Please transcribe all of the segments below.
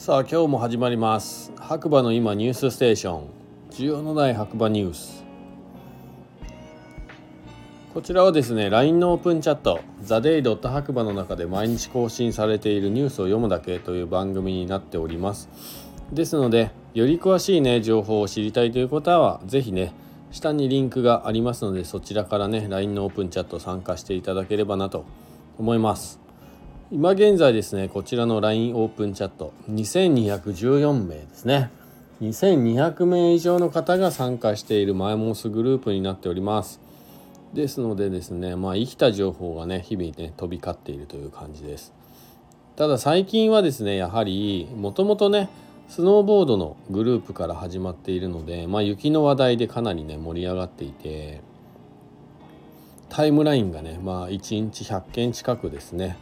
さあ今日も始まります。白馬の今ニュースステーション。需要のない白馬ニュース。こちらはですね LINE のオープンチャット「ザデイドット白馬の中で毎日更新されているニュースを読むだけという番組になっております。ですのでより詳しいね情報を知りたいという方は是非ね下にリンクがありますのでそちらからね LINE のオープンチャット参加していただければなと思います。今現在ですねこちらの LINE オープンチャット2214名ですね。2200名以上の方が参加しているマイモスグループになっております。ですのでですねまあ生きた情報がね日々ね飛び交っているという感じです。ただ最近はですねやはりもともとねスノーボードのグループから始まっているので、まあ、雪の話題でかなりね盛り上がっていてタイムラインがね、まあ、1日100件近くですね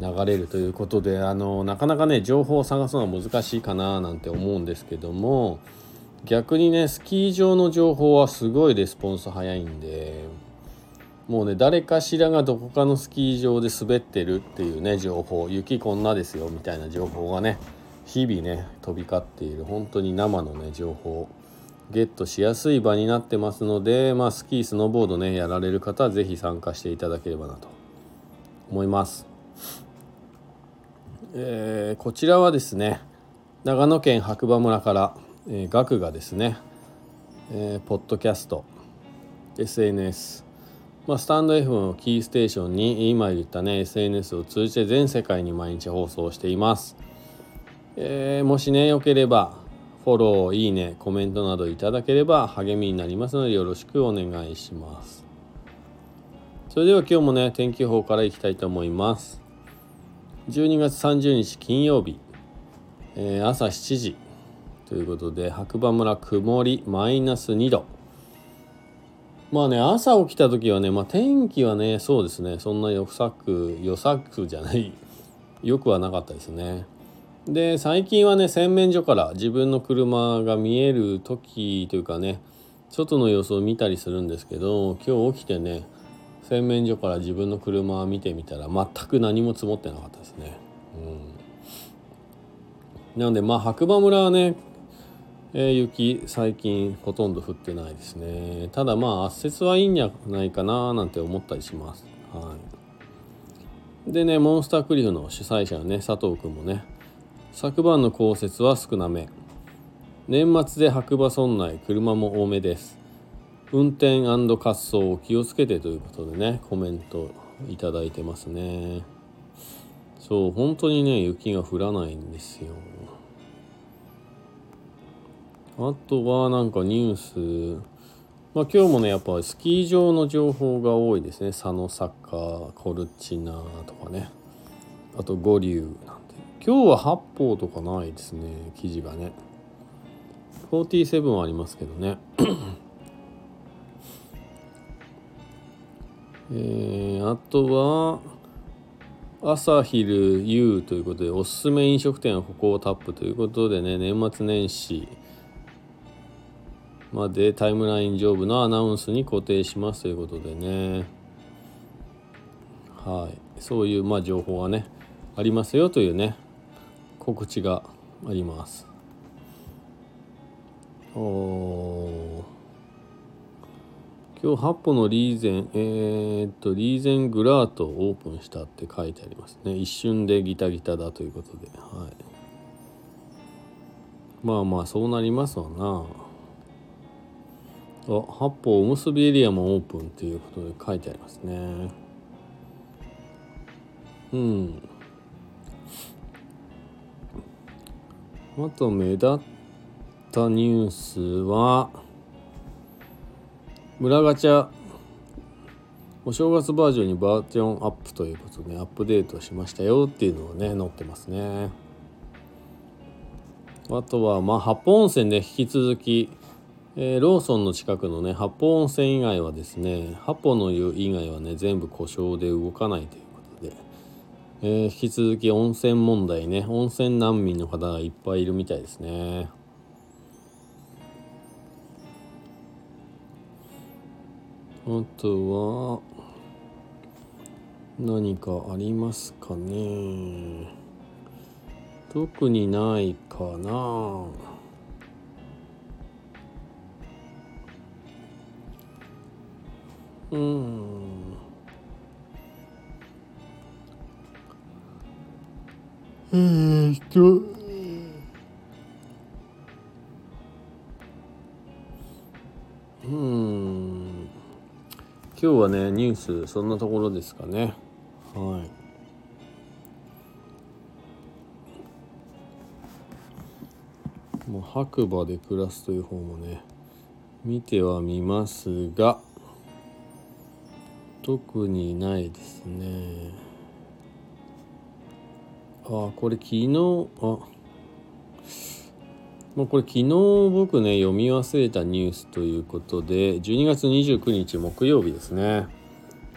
流れるということであのなかなかね情報を探すのは難しいかななんて思うんですけども逆にねスキー場の情報はすごいレスポンス早いんでもうね誰かしらがどこかのスキー場で滑ってるっていうね情報雪こんなですよみたいな情報がね日々ね飛び交っている本当に生のね情報ゲットしやすい場になってますので、まあ、スキースノーボードねやられる方は是非参加していただければなと思います。えー、こちらはですね長野県白馬村から、えー、学がですね、えー、ポッドキャスト SNS まあ、スタンド F のキーステーションに今言ったね SNS を通じて全世界に毎日放送しています。えー、もしね、良ければ、フォロー、いいね、コメントなどいただければ励みになりますのでよろしくお願いします。それでは今日もね、天気予報からいきたいと思います。12月30日金曜日、えー、朝7時ということで、白馬村曇りマイナス2度。まあね、朝起きた時はね、まあ天気はね、そうですね、そんな良さく、良さくじゃない、よくはなかったですね。で最近はね洗面所から自分の車が見える時というかね外の様子を見たりするんですけど今日起きてね洗面所から自分の車を見てみたら全く何も積もってなかったですね。うん、なのでまあ白馬村はね、えー、雪最近ほとんど降ってないですね。ただまあ圧雪はいいんじゃないかななんて思ったりします。はい、でねモンスタークリフの主催者のね佐藤君もね昨晩の降雪は少なめ年末で白馬村内車も多めです運転滑走を気をつけてということでねコメントいただいてますね。そう本当にね雪が降らないんですよ。あとはなんかニュース。まあ今日もねやっぱスキー場の情報が多いですね。佐野坂コルチナとかね。あと五竜なんて。今日は八方とかないですね記事がね。47はありますけどね。えー、あとは朝昼夕ということでおすすめ飲食店はここをタップということでね年末年始までタイムライン上部のアナウンスに固定しますということでね。はい。そういうまあ情報がねありますよというね告知があります。お今日8歩のリーゼンえー、っとリーゼングラートをオープンしたって書いてありますね。一瞬でギタギタだということで。はい。まあまあそうなりますわな。あ八方おむすびエリアもオープンっていうことで書いてありますね。うん。あと目立ったニュースは村ガチャ。お正月バージョンにバージョンアップということでアップデートしましたよっていうのをね載ってますね。あとはまあ八方温泉で、ね、引き続き、えー、ローソンの近くのね八方温泉以外はですね八方の湯以外はね全部故障で動かないということで。えー、引き続き温泉問題ね温泉難民の方がいっぱいいるみたいですね。あとは何かありますかね。特にないかな。うん。えー、っと。今日はねニュースそんなところですかね。はい。もう白馬で暮らすという方もね見てはみますが特にないですね。あこれ昨日あもうこれ昨日僕ね読み忘れたニュースということで12月29日木曜日ですね。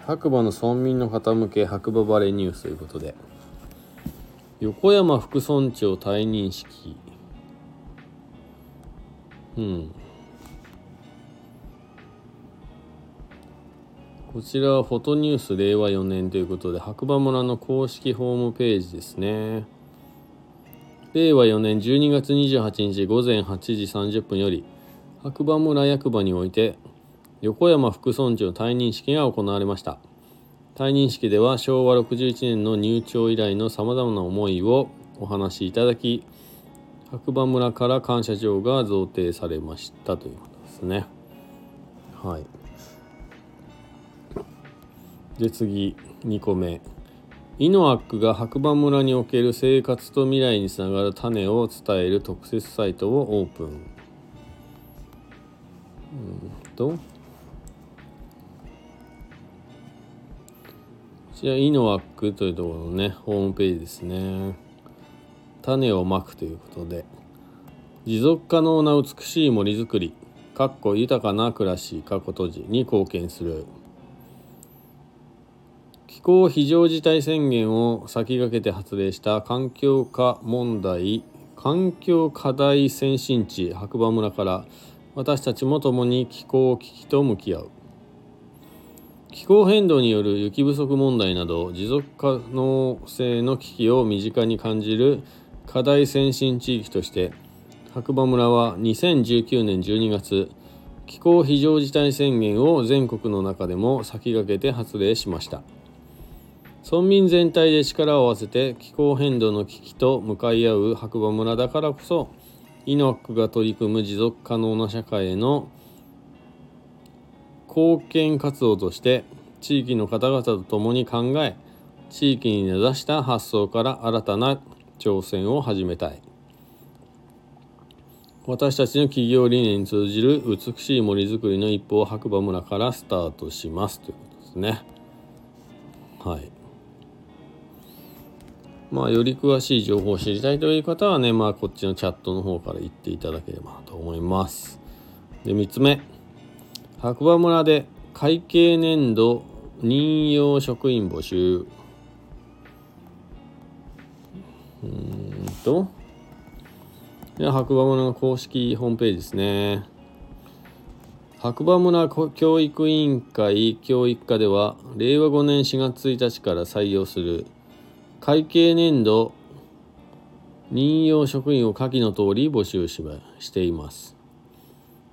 白馬の村民の方向け白馬バレーニュースということで。横山副村長退任式。うん。こちらはフォトニュース令和4年ということで白馬村の公式ホームページですね。令和4年12月28日午前8時30分より白馬村役場において横山副村長退任式が行われました。退任式では昭和61年の入庁以来のさまざまな思いをお話しいただき白馬村から感謝状が贈呈されましたということですね。はい。で次2個目。イノアックが白馬村における生活と未来につながる種を伝える特設サイトをオープン。うんと。こちらイノアックというところのねホームページですね。種をまくということで。持続可能な美しい森づくり。かっこ豊かな暮らし。かっこ閉じ。に貢献する。気候非常事態宣言を先駆けて発令した環境化問題環境課題先進地白馬村から私たちも共に気候危機と向き合う気候変動による雪不足問題など持続可能性の危機を身近に感じる課題先進地域として白馬村は2019年12月気候非常事態宣言を全国の中でも先駆けて発令しました。村民全体で力を合わせて気候変動の危機と向かい合う白馬村だからこそイノックが取り組む持続可能な社会への貢献活動として地域の方々と共に考え地域に根ざした発想から新たな挑戦を始めたい。私たちの企業理念に通じる美しい森づくりの一歩を白馬村からスタートしますということですね。はい。まあ、より詳しい情報を知りたいという方はね、まあ、こっちのチャットの方から言っていただければと思います。で、3つ目。白馬村で会計年度任用職員募集。うんと、で白馬村の公式ホームページですね。白馬村教育委員会教育課では、令和5年4月1日から採用する会計年度任用職員を下記の通り募集ししています。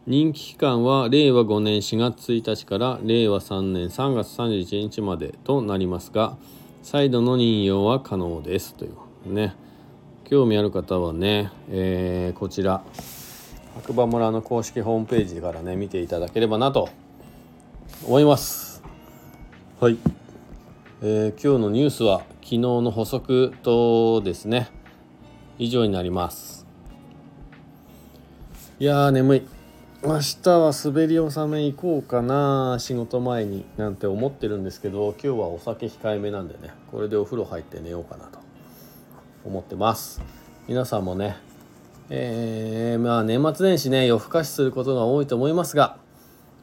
任期期間は令和5年4月1日から令和3年3月31日までとなりますが、再度の任用は可能ですというね。興味ある方はね、えー、こちら白馬村の公式ホームページからね見ていただければなと思います。はい。えー、今日のニュースは昨日の補足とですね。以上になります。いやー眠い。明日は滑り納め行こうかな仕事前になんて思ってるんですけど今日はお酒控えめなんでね。これでお風呂入って寝ようかなと。思ってます。皆さんもね。えー、まあ年末年始ね夜更かしすることが多いと思いますが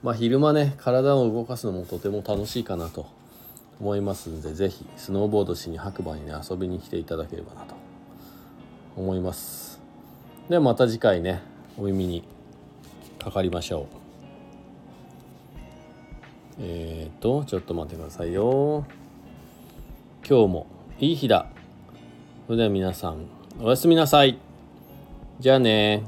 まあ昼間ね体を動かすのもとても楽しいかなと思いますので是非スノーボードしに白馬にね遊びに来ていただければなと。思います。ではまた次回ねお耳にかかりましょう。えっ、とちょっと待ってくださいよ。今日もいい日だ。それでは皆さんおやすみなさい。じゃあね